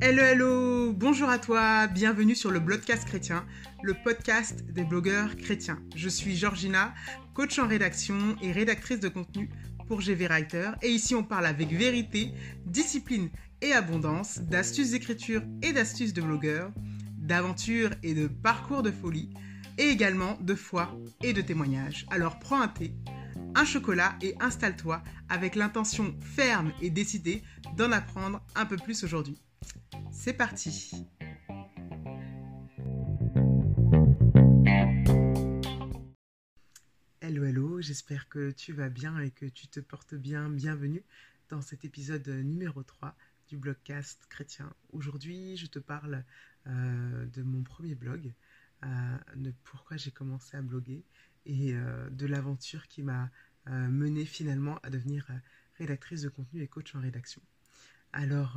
Hello, hello, bonjour à toi, bienvenue sur le Blogcast chrétien, le podcast des blogueurs chrétiens. Je suis Georgina, coach en rédaction et rédactrice de contenu pour GV Writer. Et ici, on parle avec vérité, discipline et abondance, d'astuces d'écriture et d'astuces de blogueurs, d'aventures et de parcours de folie, et également de foi et de témoignages. Alors prends un thé, un chocolat et installe-toi avec l'intention ferme et décidée d'en apprendre un peu plus aujourd'hui. C'est parti Hello hello, j'espère que tu vas bien et que tu te portes bien. Bienvenue dans cet épisode numéro 3 du blogcast chrétien. Aujourd'hui, je te parle euh, de mon premier blog, de pourquoi j'ai commencé à bloguer et euh, de l'aventure qui m'a mené finalement à devenir rédactrice de contenu et coach en rédaction. Alors,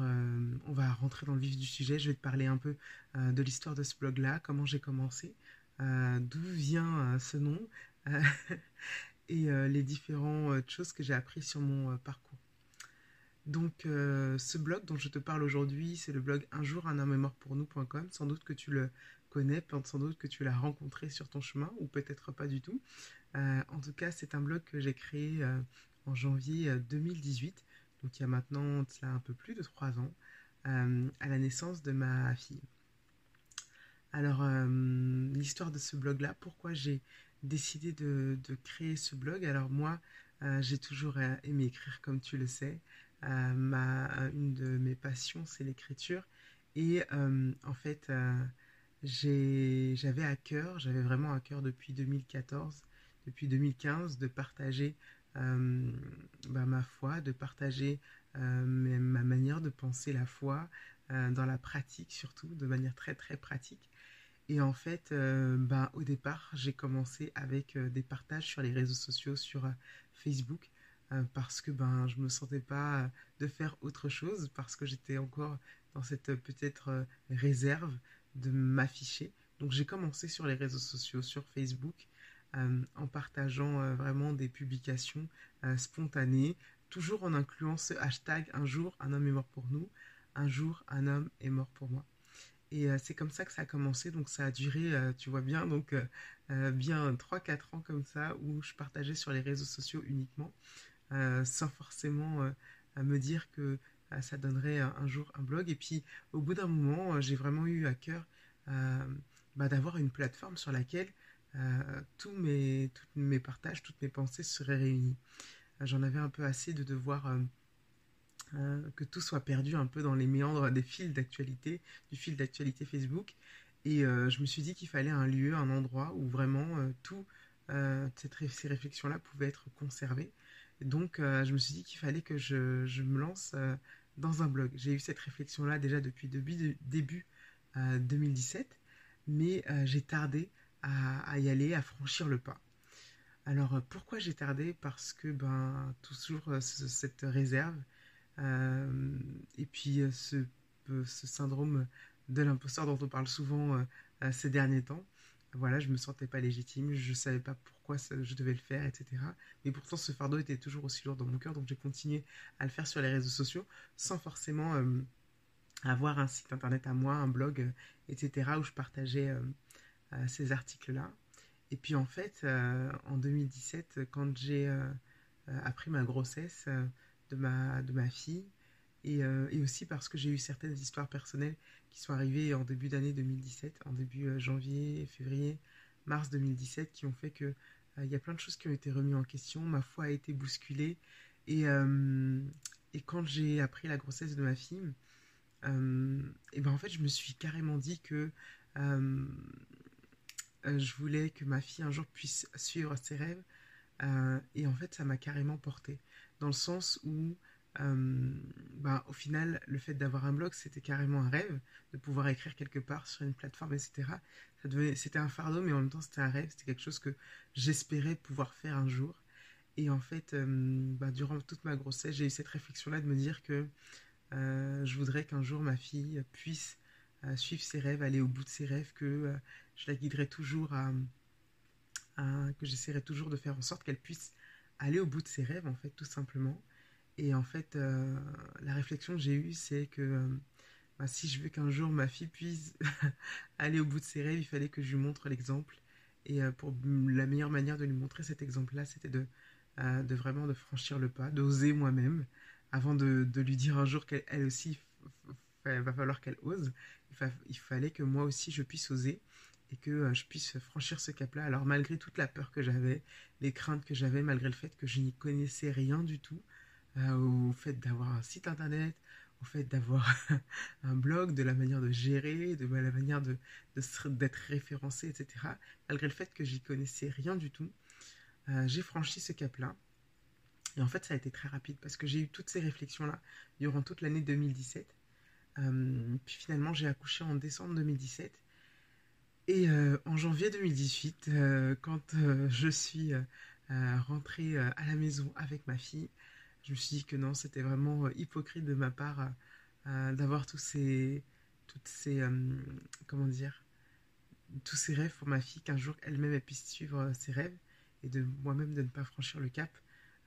on va rentrer dans le vif du sujet. Je vais te parler un peu de l'histoire de ce blog-là, comment j'ai commencé, d'où vient ce nom et les différentes choses que j'ai apprises sur mon parcours. Donc, euh, ce blog dont je te parle aujourd'hui, c'est le blog un jour un homme est mort pour nous.com. Sans doute que tu le connais, sans doute que tu l'as rencontré sur ton chemin, ou peut-être pas du tout. Euh, en tout cas, c'est un blog que j'ai créé euh, en janvier 2018, donc il y a maintenant cela un peu plus de trois ans, à la naissance de ma fille. Alors, l'histoire de ce blog-là, pourquoi j'ai décidé de, de, créer ce blog? Alors moi, j'ai toujours aimé écrire, comme tu le sais. Euh, ma, une de mes passions, c'est l'écriture. Et euh, en fait, euh, j'avais à cœur, j'avais vraiment à cœur depuis 2014, depuis 2015, de partager bah, ma foi, de partager ma manière de penser la foi dans la pratique surtout, de manière très très pratique. Et en fait, bah, au départ, j'ai commencé avec des partages sur les réseaux sociaux, sur Facebook, euh, parce que ben je me sentais pas de faire autre chose parce que j'étais encore dans cette euh, peut-être euh, réserve de m'afficher. Donc j'ai commencé sur les réseaux sociaux, sur Facebook, en partageant vraiment des publications spontanées, toujours en incluant ce hashtag un jour un homme est mort pour nous, un jour un homme est mort pour moi. Et c'est comme ça que ça a commencé, donc ça a duré, tu vois bien, donc bien 3-4 ans comme ça, où je partageais sur les réseaux sociaux uniquement. Euh, sans forcément euh, me dire que euh, ça donnerait un, jour un blog. Et puis au bout d'un moment, j'ai vraiment eu à cœur bah, d'avoir une plateforme sur laquelle tous mes, mes partages, toutes mes pensées seraient réunies. J'en avais un peu assez de devoir que tout soit perdu un peu dans les méandres des fils d'actualité, du fil d'actualité Facebook. Et je me suis dit qu'il fallait un lieu, un endroit où vraiment tout ces réflexions-là pouvaient être conservées. Donc, euh, je me suis dit qu'il fallait que je, me lance euh, dans un blog. J'ai eu cette réflexion-là déjà depuis début, début 2017, euh, mais j'ai tardé à, y aller, à franchir le pas. Alors, pourquoi j'ai tardé? Parce que, ben, toujours cette réserve et puis ce, ce, syndrome de l'imposteur dont on parle souvent ces derniers temps voilà, je me sentais pas légitime, je savais pas pourquoi je devais le faire, etc. Mais pourtant, ce fardeau était toujours aussi lourd dans mon cœur, donc j'ai continué à le faire sur les réseaux sociaux sans forcément euh, avoir un site internet à moi, un blog, euh, etc., où je partageais euh, ces articles-là. Et puis en fait, en 2017, quand j'ai appris ma grossesse de, ma, de ma fille, et, et aussi parce que j'ai eu certaines histoires personnelles qui sont arrivés en début d'année 2017, en début euh, janvier, février, mars 2017, qui ont fait que euh, il y a plein de choses qui ont été remises en question. Ma foi a été bousculée. Et, euh, et quand j'ai appris la grossesse de ma fille, et ben en fait, je me suis carrément dit que je voulais que ma fille un jour puisse suivre ses rêves. et en fait, ça m'a carrément porté. Dans le sens où euh, bah, au final, le fait d'avoir un blog, c'était carrément un rêve, de pouvoir écrire quelque part sur une plateforme, etc. C'était un fardeau, mais en même temps, c'était un rêve, c'était quelque chose que j'espérais pouvoir faire un jour. Et en fait, euh, bah, durant toute ma grossesse, j'ai eu cette réflexion-là de me dire que euh, je voudrais qu'un jour ma fille puisse suivre ses rêves, aller au bout de ses rêves, que je la guiderai toujours à, que j'essaierai toujours de faire en sorte qu'elle puisse aller au bout de ses rêves, en fait, tout simplement. Et en fait, la réflexion que j'ai eue, c'est que bah, si je veux qu'un jour ma fille puisse aller au bout de ses rêves, il fallait que je lui montre l'exemple. Et pour la meilleure manière de lui montrer cet exemple-là, c'était de, vraiment de franchir le pas, d'oser moi-même, avant de, lui dire un jour qu'elle aussi, il va falloir qu'elle ose. Il, fallait que moi aussi je puisse oser et que euh, je puisse franchir ce cap-là. Alors malgré toute la peur que j'avais, les craintes que j'avais, malgré le fait que je n'y connaissais rien du tout, euh, au fait d'avoir un site internet, au fait d'avoir un blog, de la manière de gérer, de la manière d'être référencé, etc. Malgré le fait que j'y connaissais rien du tout, euh, j'ai franchi ce cap-là. Et en fait, ça a été très rapide parce que j'ai eu toutes ces réflexions-là durant toute l'année 2017. Euh, puis finalement, j'ai accouché en décembre 2017. Et euh, en janvier 2018, euh, quand je suis rentrée à la maison avec ma fille, je me suis dit que non, c'était vraiment hypocrite de ma part d'avoir tous ces, toutes ces, comment dire, tous ces rêves pour ma fille, qu'un jour elle-même elle puisse suivre ses rêves et de moi-même de ne pas franchir le cap,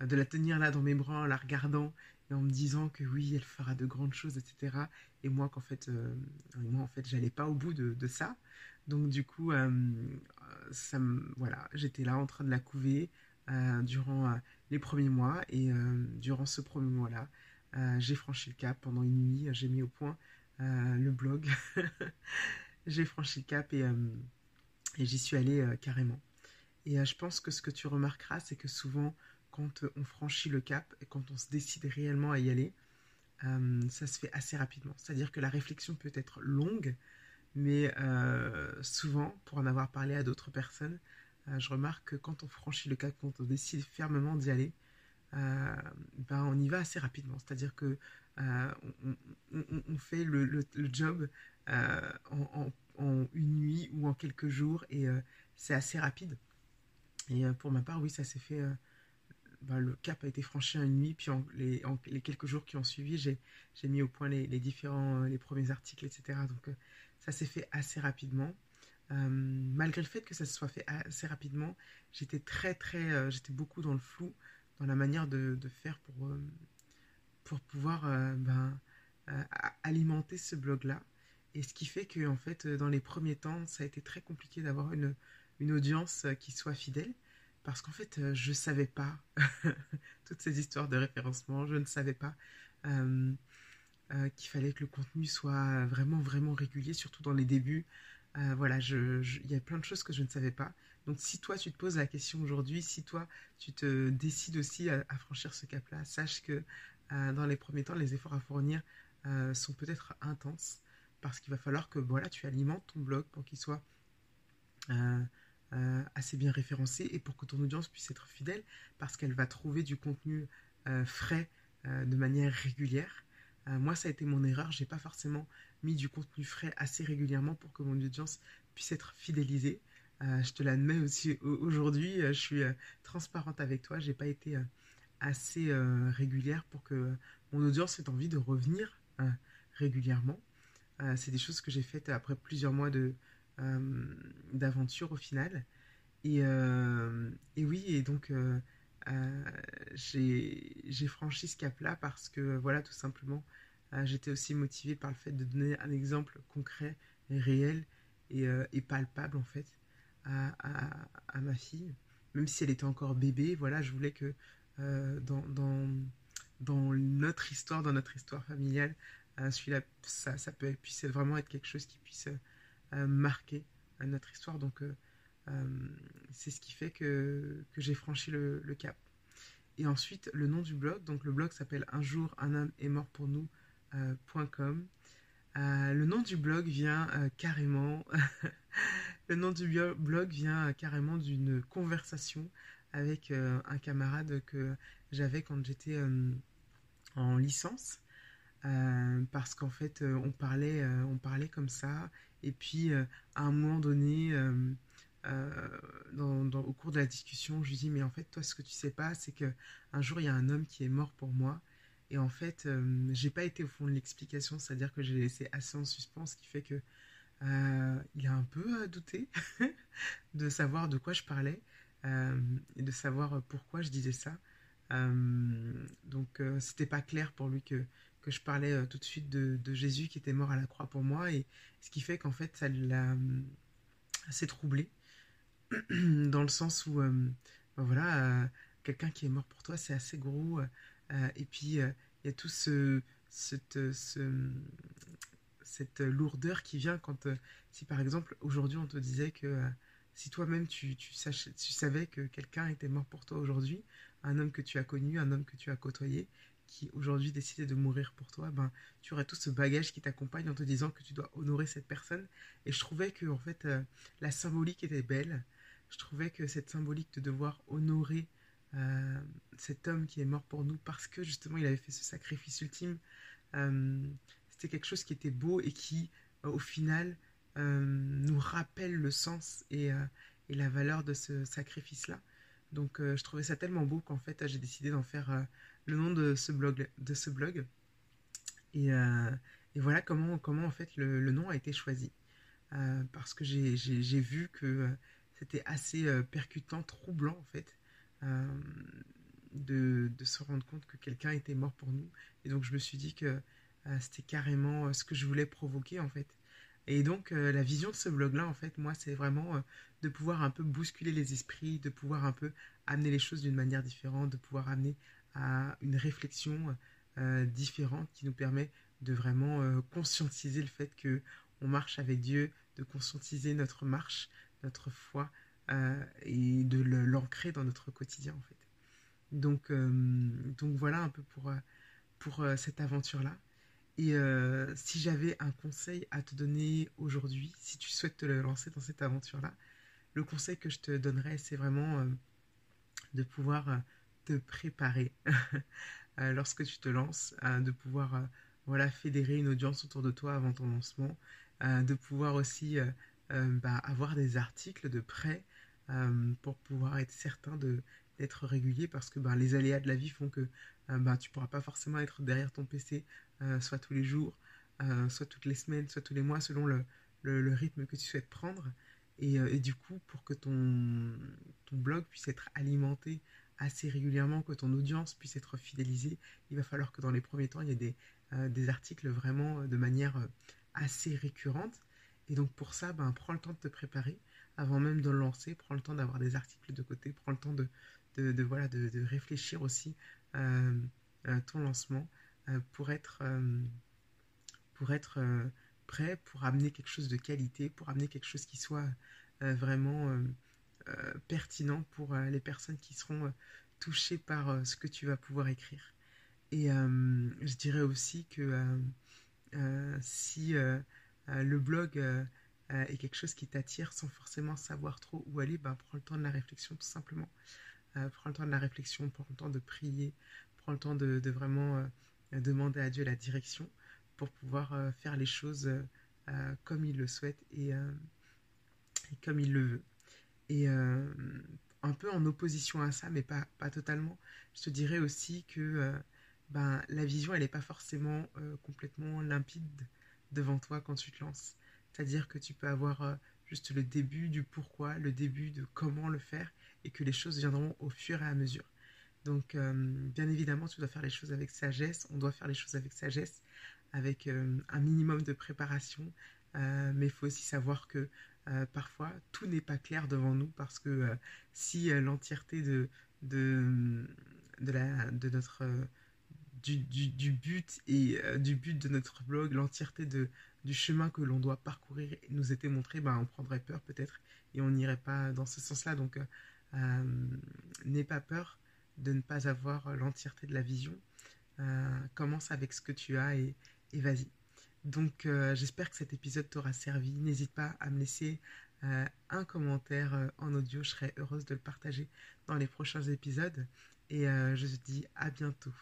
de la tenir là dans mes bras en la regardant et en me disant que oui, elle fera de grandes choses, etc. Et moi, qu'en fait, euh, moi, en fait, j'allais pas au bout de, ça. Donc, du coup, euh, ça voilà, j'étais là en train de la couver euh, durant les premiers mois. Et durant ce premier mois-là, j'ai franchi le cap pendant une nuit. J'ai mis au point le blog. j'ai franchi le cap et, j'y suis allée carrément. Et je pense que ce que tu remarqueras, c'est que souvent, quand on franchit le cap et quand on se décide réellement à y aller, euh, ça se fait assez rapidement. C'est-à-dire que la réflexion peut être longue, mais euh, souvent, pour en avoir parlé à d'autres personnes, euh, je remarque que quand on franchit le cap, quand on décide fermement d'y aller, ben on y va assez rapidement. C'est-à-dire que on, fait le, job en, une nuit ou en quelques jours et c'est assez rapide. Et pour ma part, oui, ça s'est fait bah, le cap a été franchi en une nuit, puis en les, quelques jours qui ont suivi, j'ai mis au point les, différents, euh, les premiers articles, etc. Donc euh, ça s'est fait assez rapidement. Euh, malgré le fait que ça se soit fait assez rapidement, j'étais très très, j'étais beaucoup dans le flou, dans la manière de, faire pour, pour pouvoir ben, alimenter ce blog-là. Et ce qui fait que en fait, dans les premiers temps, ça a été très compliqué d'avoir une, une audience qui soit fidèle parce qu'en fait, euh, je ne savais pas toutes ces histoires de référencement, je ne savais pas euh, euh, qu'il fallait que le contenu soit vraiment, vraiment régulier, surtout dans les débuts. Voilà, il y a plein de choses que je ne savais pas. Donc si toi, tu te poses la question aujourd'hui, si toi, tu te décides aussi à, franchir ce cap-là, sache que dans les premiers temps, les efforts à fournir sont peut-être intenses, parce qu'il va falloir que voilà, tu alimentes ton blog pour qu'il soit... Euh, assez bien référencé et pour que ton audience puisse être fidèle parce qu'elle va trouver du contenu euh, frais euh, de manière régulière. Moi, ça a été mon erreur. J'ai pas forcément mis du contenu frais assez régulièrement pour que mon audience puisse être fidélisée. je te l'admets aussi aujourd'hui. je suis transparente avec toi. J'ai pas été assez régulière pour que mon audience ait envie de revenir régulièrement. c'est des choses que j'ai faites après plusieurs mois de, euh, d'aventure au final. Euh, et, oui, et donc euh, j'ai franchi ce cap-là parce que, voilà, tout simplement, j'étais aussi motivée par le fait de donner un exemple concret et réel et, et palpable, en fait, à, ma fille. Même si elle était encore bébé, voilà, je voulais que dans, notre histoire, dans notre histoire familiale, celui-là, ça, peut, puisse vraiment être quelque chose qui puisse marqué à notre histoire. Donc, euh, euh, c'est ce qui fait que, que j'ai franchi le, cap. Et ensuite, le nom du blog. Donc, le blog s'appelle Un jour, un homme est mort pour nous.com. Euh, le nom du blog vient carrément. le nom du blog vient carrément d'une conversation avec un camarade que j'avais quand j'étais en licence. parce qu'en fait, on parlait, on parlait comme ça, et puis, euh, à un moment donné, euh, euh, au cours de la discussion, je lui dis, mais en fait, toi, ce que tu sais pas, c'est que un jour, il y a un homme qui est mort pour moi. Et en fait, j'ai pas été au fond de l'explication, c'est-à-dire que j'ai laissé assez en suspens, ce qui fait que il a un peu douté de savoir de quoi je parlais et de savoir pourquoi je disais ça. donc c'était pas clair pour lui que, que je parlais tout de suite de, Jésus qui était mort à la croix pour moi et ce qui fait qu'en fait ça l'a assez troublé dans le sens où ben voilà quelqu'un qui est mort pour toi c'est assez gros et puis il y a tout ce cette, cette lourdeur qui vient quand, euh, si par exemple aujourd'hui on te disait que euh, si toi-même tu, tu, tu, savais que quelqu'un était mort pour toi aujourd'hui, un homme que tu as connu, un homme que tu as côtoyé, qui aujourd'hui décidait de mourir pour toi, ben tu aurais tout ce bagage qui t'accompagne en te disant que tu dois honorer cette personne. Et je trouvais que en fait euh, la symbolique était belle. Je trouvais que cette symbolique de devoir honorer cet homme qui est mort pour nous parce que justement il avait fait ce sacrifice ultime c'était quelque chose qui était beau et qui, euh, au final, euh, nous rappelle le sens et, euh, la valeur de ce sacrifice-là. Donc, je trouvais ça tellement beau qu'en fait, j'ai décidé d'en faire le nom de ce blog. De ce blog. Et, voilà comment, comment, en fait, le nom a été choisi. parce que j'ai vu que c'était assez percutant, troublant, en fait. De, de, se rendre compte que quelqu'un était mort pour nous. Et donc je me suis dit que euh, c'était carrément euh, ce que je voulais provoquer en fait. Et donc euh, la vision de ce blog-là, en fait, moi, c'est vraiment de pouvoir un peu bousculer les esprits, de pouvoir un peu amener les choses d'une manière différente, de pouvoir amener à une réflexion différente qui nous permet de vraiment conscientiser le fait que on marche avec Dieu, de conscientiser notre marche, notre foi et de l'ancrer dans notre quotidien en fait. Donc, donc voilà un peu pour, pour cette aventure-là. Et euh, si j'avais un conseil à te donner aujourd'hui, si tu souhaites te lancer dans cette aventure-là, le conseil que je te donnerais, c'est vraiment euh, de pouvoir euh, te préparer lorsque tu te lances, de pouvoir voilà, fédérer une audience autour de toi avant ton lancement, de pouvoir aussi bah, avoir des articles de prêt pour pouvoir être certain d'être régulier parce que bah, les aléas de la vie font que bah, tu ne pourras pas forcément être derrière ton PC euh, soit tous les jours, euh, soit toutes les semaines, soit tous les mois, selon le, rythme que tu souhaites prendre. Euh, et, du coup, pour que ton, ton blog puisse être alimenté assez régulièrement, que ton audience puisse être fidélisée, il va falloir que dans les premiers temps, il y ait des, des articles vraiment de manière assez récurrente. Et donc pour ça, ben, prends le temps de te préparer avant même de le lancer, prends le temps d'avoir des articles de côté, prends le temps de, de, voilà, de, de réfléchir aussi euh, ton lancement. Euh, pour être, euh, pour être prêt, pour amener quelque chose de qualité, pour amener quelque chose qui soit vraiment pertinent pour les personnes qui seront touchées par ce que tu vas pouvoir écrire. Et je dirais aussi que si le blog est quelque chose qui t'attire sans forcément savoir trop où aller, ben, prends le temps de la réflexion tout simplement. prends le temps de la réflexion, prends le temps de prier, prends le temps de, vraiment demander à Dieu la direction pour pouvoir euh, faire les choses euh, comme il le souhaite et, euh, comme il le veut. Et un peu en opposition à ça, mais pas, pas totalement, je te dirais aussi que ben, la vision, elle n'est pas forcément complètement limpide devant toi quand tu te lances. C'est-à-dire que tu peux avoir juste le début du pourquoi, le début de comment le faire, et que les choses viendront au fur et à mesure. Donc, euh, bien évidemment, tu dois faire les choses avec sagesse. On doit faire les choses avec sagesse, avec euh, un minimum de préparation. Euh, mais il faut aussi savoir que parfois, tout n'est pas clair devant nous parce que si l'entièreté de, de, de notre... Du, but et du but de notre blog, l'entièreté du chemin que l'on doit parcourir nous était montré, ben, on prendrait peur peut-être et on n'irait pas dans ce sens-là. Donc, n'aie pas peur de ne pas avoir l'entièreté de la vision. Euh, commence avec ce que tu as et, vas-y. Donc euh, j'espère que cet épisode t'aura servi. N'hésite pas à me laisser euh, un commentaire en audio. Je serai heureuse de le partager dans les prochains épisodes. Et je te dis à bientôt.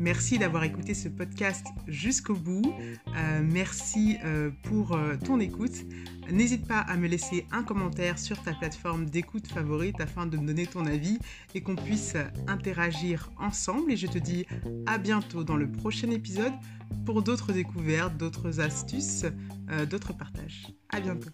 Merci d'avoir écouté ce podcast jusqu'au bout. Euh, merci euh, pour euh, ton écoute. N'hésite pas à me laisser un commentaire sur ta plateforme d'écoute favorite afin de me donner ton avis et qu'on puisse interagir ensemble. Et je te dis à bientôt dans le prochain épisode pour d'autres découvertes, d'autres astuces, d'autres partages. À bientôt.